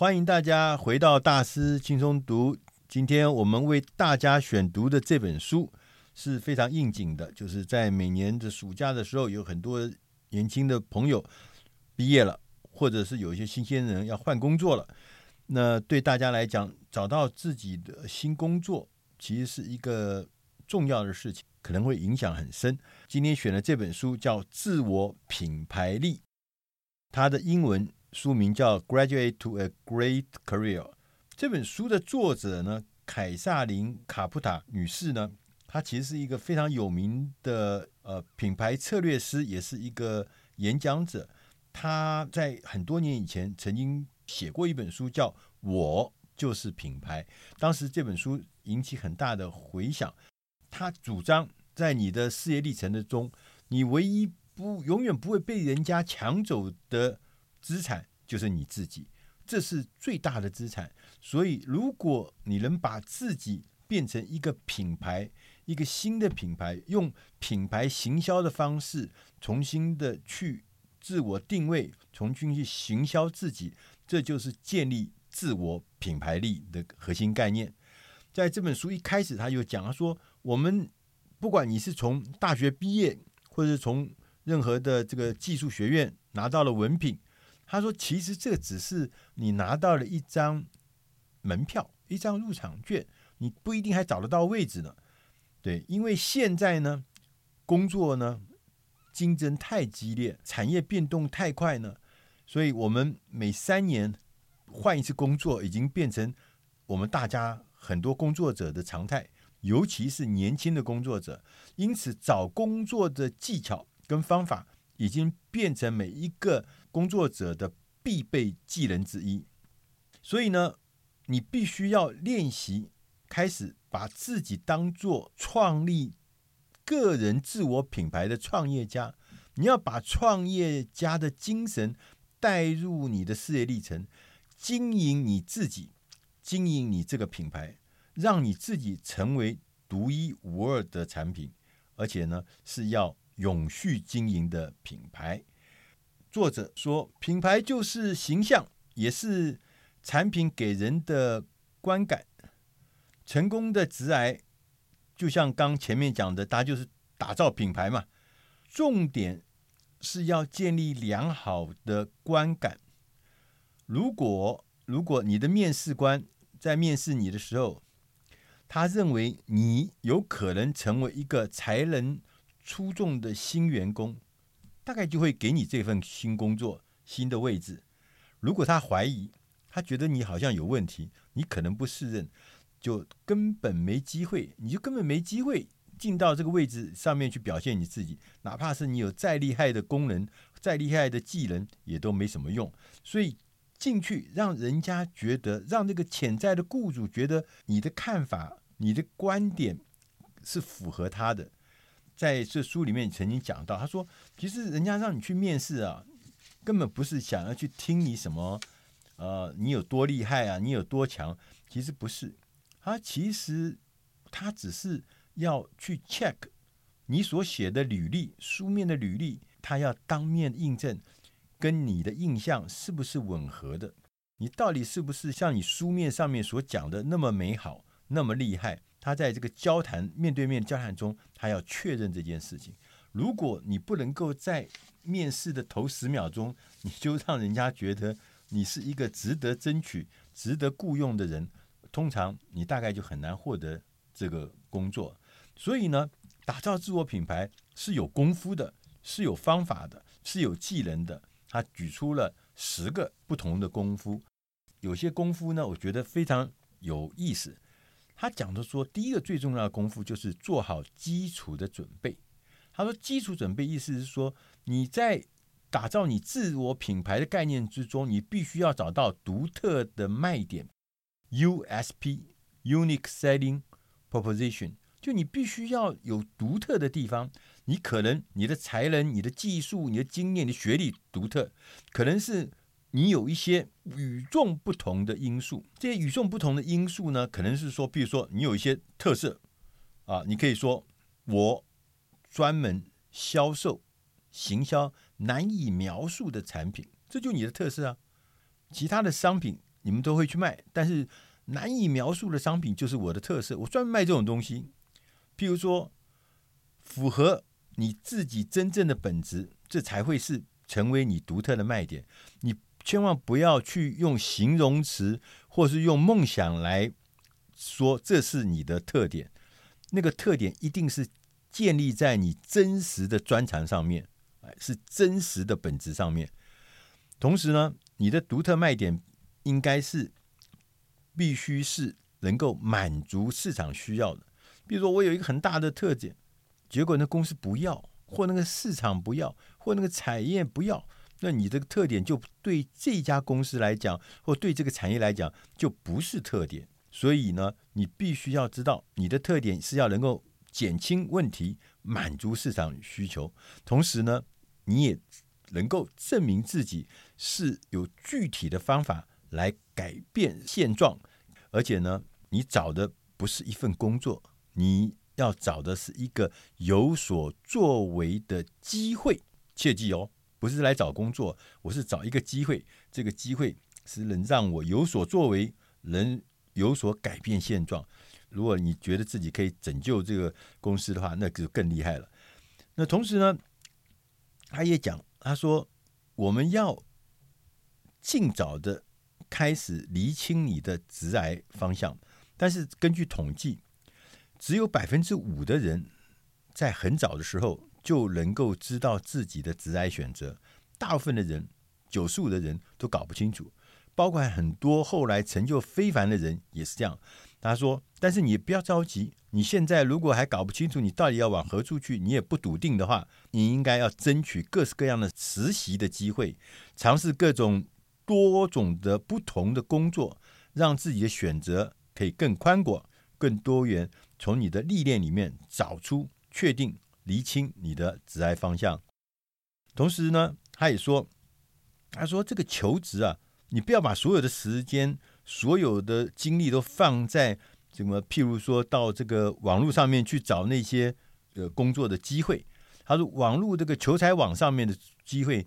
欢迎大家回到大师轻松读。今天我们为大家选读的这本书是非常应景的，就是在每年的暑假的时候，有很多年轻的朋友毕业了，或者是有一些新鲜人要换工作了。那对大家来讲，找到自己的新工作其实是一个重要的事情，可能会影响很深。今天选的这本书叫《自我品牌力》，它的英文。书名叫《Graduate to a Great Career》。这本书的作者呢，凯萨琳·卡普塔女士呢，她其实是一个非常有名的呃品牌策略师，也是一个演讲者。她在很多年以前曾经写过一本书，叫《我就是品牌》。当时这本书引起很大的回响。她主张，在你的事业历程的中，你唯一不永远不会被人家抢走的。资产就是你自己，这是最大的资产。所以，如果你能把自己变成一个品牌，一个新的品牌，用品牌行销的方式重新的去自我定位，重新去行销自己，这就是建立自我品牌力的核心概念。在这本书一开始，他就讲了说，我们不管你是从大学毕业，或者是从任何的这个技术学院拿到了文凭。他说：“其实这只是你拿到了一张门票，一张入场券，你不一定还找得到位置呢。对，因为现在呢，工作呢竞争太激烈，产业变动太快呢，所以我们每三年换一次工作，已经变成我们大家很多工作者的常态，尤其是年轻的工作者。因此，找工作的技巧跟方法。”已经变成每一个工作者的必备技能之一，所以呢，你必须要练习，开始把自己当做创立个人自我品牌的创业家。你要把创业家的精神带入你的事业历程，经营你自己，经营你这个品牌，让你自己成为独一无二的产品，而且呢，是要。永续经营的品牌，作者说，品牌就是形象，也是产品给人的观感。成功的直癌，就像刚前面讲的，它就是打造品牌嘛。重点是要建立良好的观感。如果如果你的面试官在面试你的时候，他认为你有可能成为一个才能。出众的新员工，大概就会给你这份新工作、新的位置。如果他怀疑，他觉得你好像有问题，你可能不适任，就根本没机会，你就根本没机会进到这个位置上面去表现你自己。哪怕是你有再厉害的功能、再厉害的技能，也都没什么用。所以进去，让人家觉得，让这个潜在的雇主觉得你的看法、你的观点是符合他的。在这书里面曾经讲到，他说：“其实人家让你去面试啊，根本不是想要去听你什么，呃，你有多厉害啊，你有多强，其实不是。他其实他只是要去 check 你所写的履历，书面的履历，他要当面印证，跟你的印象是不是吻合的？你到底是不是像你书面上面所讲的那么美好，那么厉害？”他在这个交谈面对面交谈中，他要确认这件事情。如果你不能够在面试的头十秒钟，你就让人家觉得你是一个值得争取、值得雇佣的人，通常你大概就很难获得这个工作。所以呢，打造自我品牌是有功夫的，是有方法的，是有技能的。他举出了十个不同的功夫，有些功夫呢，我觉得非常有意思。他讲的说，第一个最重要的功夫就是做好基础的准备。他说，基础准备意思是说，你在打造你自我品牌的概念之中，你必须要找到独特的卖点 （USP，Unique Selling Proposition）。就你必须要有独特的地方。你可能你的才能、你的技术、你的经验、你的学历独特，可能是。你有一些与众不同的因素，这些与众不同的因素呢，可能是说，比如说你有一些特色啊，你可以说我专门销售、行销难以描述的产品，这就你的特色啊。其他的商品你们都会去卖，但是难以描述的商品就是我的特色。我专门卖这种东西，譬如说符合你自己真正的本质，这才会是成为你独特的卖点。你千万不要去用形容词，或是用梦想来说这是你的特点。那个特点一定是建立在你真实的专长上面，是真实的本质上面。同时呢，你的独特卖点应该是必须是能够满足市场需要的。比如说，我有一个很大的特点，结果那公司不要，或那个市场不要，或那个产业不要，那你这个特点就对这家公司来讲，或对这个产业来讲，就不是特点。所以呢，你必须要知道，你的特点是要能够减轻问题，满足市场需求，同时呢，你也。能够证明自己是有具体的方法来改变现状，而且呢，你找的不是一份工作，你要找的是一个有所作为的机会。切记哦，不是来找工作，我是找一个机会，这个机会是能让我有所作为，能有所改变现状。如果你觉得自己可以拯救这个公司的话，那就更厉害了。那同时呢，他也讲。他说：“我们要尽早的开始厘清你的直癌方向，但是根据统计，只有百分之五的人在很早的时候就能够知道自己的职涯选择，大部分的人，九十五的人都搞不清楚，包括很多后来成就非凡的人也是这样。”他说：“但是你不要着急，你现在如果还搞不清楚你到底要往何处去，你也不笃定的话，你应该要争取各式各样的实习的机会，尝试各种多种的不同的工作，让自己的选择可以更宽广、更多元。从你的历练里面找出、确定、厘清你的职业方向。同时呢，他也说，他说这个求职啊，你不要把所有的时间。”所有的精力都放在什么？譬如说到这个网络上面去找那些呃工作的机会。他说，网络这个求财网上面的机会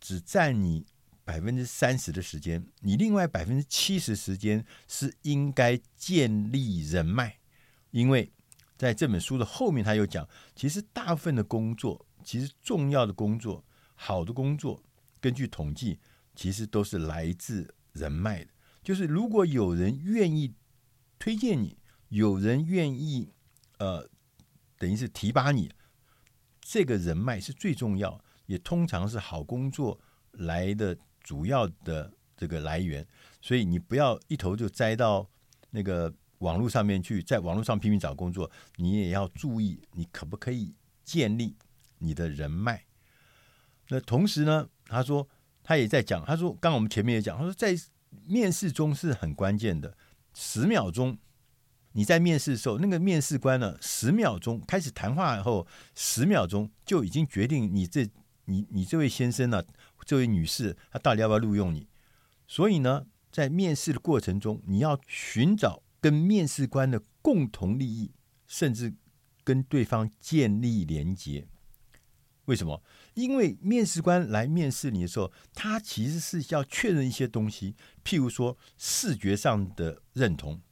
只占你百分之三十的时间，你另外百分之七十时间是应该建立人脉。因为在这本书的后面，他又讲，其实大部分的工作，其实重要的工作、好的工作，根据统计，其实都是来自。人脉的，就是如果有人愿意推荐你，有人愿意呃，等于是提拔你，这个人脉是最重要，也通常是好工作来的主要的这个来源。所以你不要一头就栽到那个网络上面去，在网络上拼命找工作，你也要注意你可不可以建立你的人脉。那同时呢，他说。他也在讲，他说，刚刚我们前面也讲，他说在面试中是很关键的，十秒钟，你在面试的时候，那个面试官呢，十秒钟开始谈话以后，十秒钟就已经决定你这你你这位先生呢、这位女士，她到底要不要录用你？所以呢，在面试的过程中，你要寻找跟面试官的共同利益，甚至跟对方建立连结。为什么？因为面试官来面试你的时候，他其实是要确认一些东西，譬如说视觉上的认同，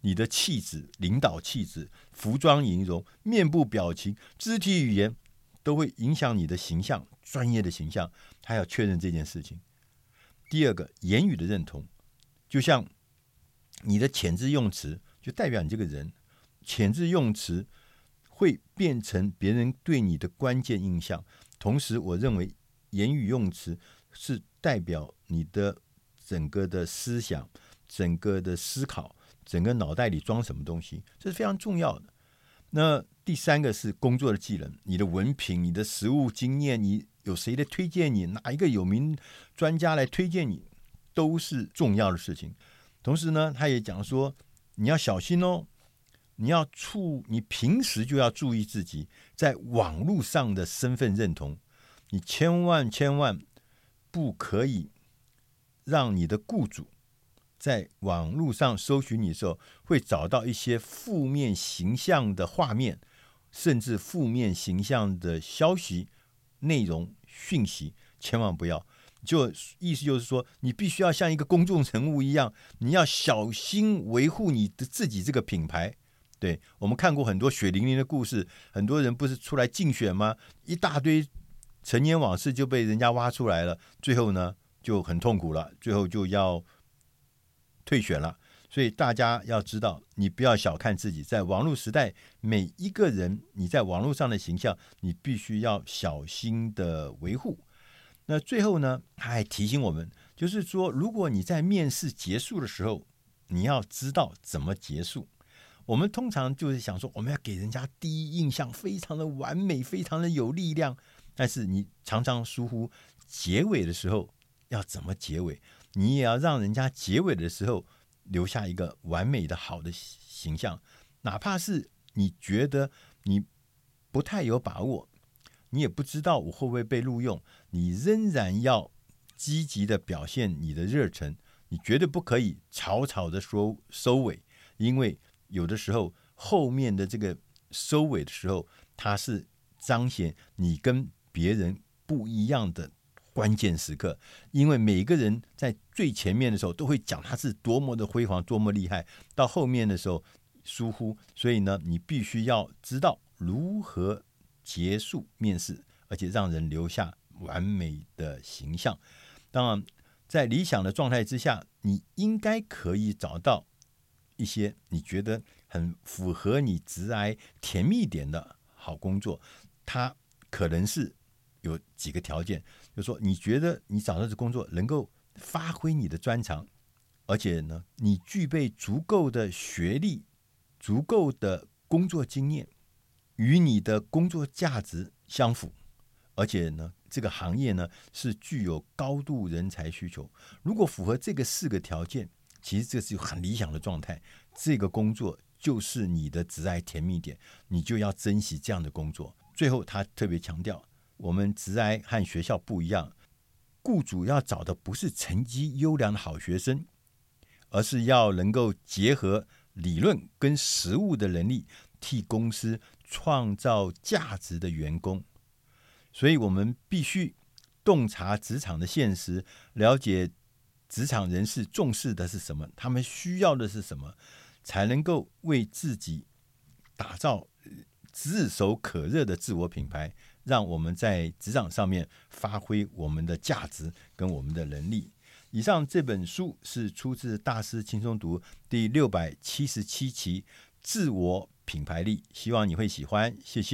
你的气质、领导气质、服装仪容、面部表情、肢体语言，都会影响你的形象、专业的形象。他要确认这件事情。第二个，言语的认同，就像你的遣字用词，就代表你这个人，遣字用词。会变成别人对你的关键印象。同时，我认为言语用词是代表你的整个的思想、整个的思考、整个脑袋里装什么东西，这是非常重要的。那第三个是工作的技能，你的文凭、你的实务经验，你有谁来推荐你？哪一个有名专家来推荐你，都是重要的事情。同时呢，他也讲说，你要小心哦。你要处，你平时就要注意自己在网络上的身份认同。你千万千万不可以让你的雇主在网络上搜寻你的时候，会找到一些负面形象的画面，甚至负面形象的消息、内容、讯息。千万不要，就意思就是说，你必须要像一个公众人物一样，你要小心维护你的自己这个品牌。对，我们看过很多血淋淋的故事，很多人不是出来竞选吗？一大堆陈年往事就被人家挖出来了，最后呢就很痛苦了，最后就要退选了。所以大家要知道，你不要小看自己，在网络时代，每一个人你在网络上的形象，你必须要小心的维护。那最后呢，他还提醒我们，就是说，如果你在面试结束的时候，你要知道怎么结束。我们通常就是想说，我们要给人家第一印象非常的完美，非常的有力量，但是你常常疏忽结尾的时候要怎么结尾，你也要让人家结尾的时候。留下一个完美的好的形象，哪怕是你觉得你不太有把握，你也不知道我会不会被录用，你仍然要积极的表现你的热忱，你绝对不可以草草的说收尾，因为有的时候后面的这个收尾的时候，它是彰显你跟别人不一样的。关键时刻，因为每个人在最前面的时候都会讲他是多么的辉煌、多么厉害，到后面的时候疏忽，所以呢，你必须要知道如何结束面试，而且让人留下完美的形象。当然，在理想的状态之下，你应该可以找到一些你觉得很符合你职涯甜蜜点的好工作，它可能是。有几个条件，就是说你觉得你找到这工作能够发挥你的专长，而且呢，你具备足够的学历、足够的工作经验，与你的工作价值相符，而且呢，这个行业呢是具有高度人才需求。如果符合这个四个条件，其实这是很理想的状态。这个工作就是你的职爱甜蜜点，你就要珍惜这样的工作。最后，他特别强调。我们职爱和学校不一样，雇主要找的不是成绩优良的好学生，而是要能够结合理论跟实务的能力，替公司创造价值的员工。所以，我们必须洞察职场的现实，了解职场人士重视的是什么，他们需要的是什么，才能够为自己打造炙手可热的自我品牌。让我们在职场上面发挥我们的价值跟我们的能力。以上这本书是出自《大师轻松读》第六百七十七期《自我品牌力》，希望你会喜欢。谢谢。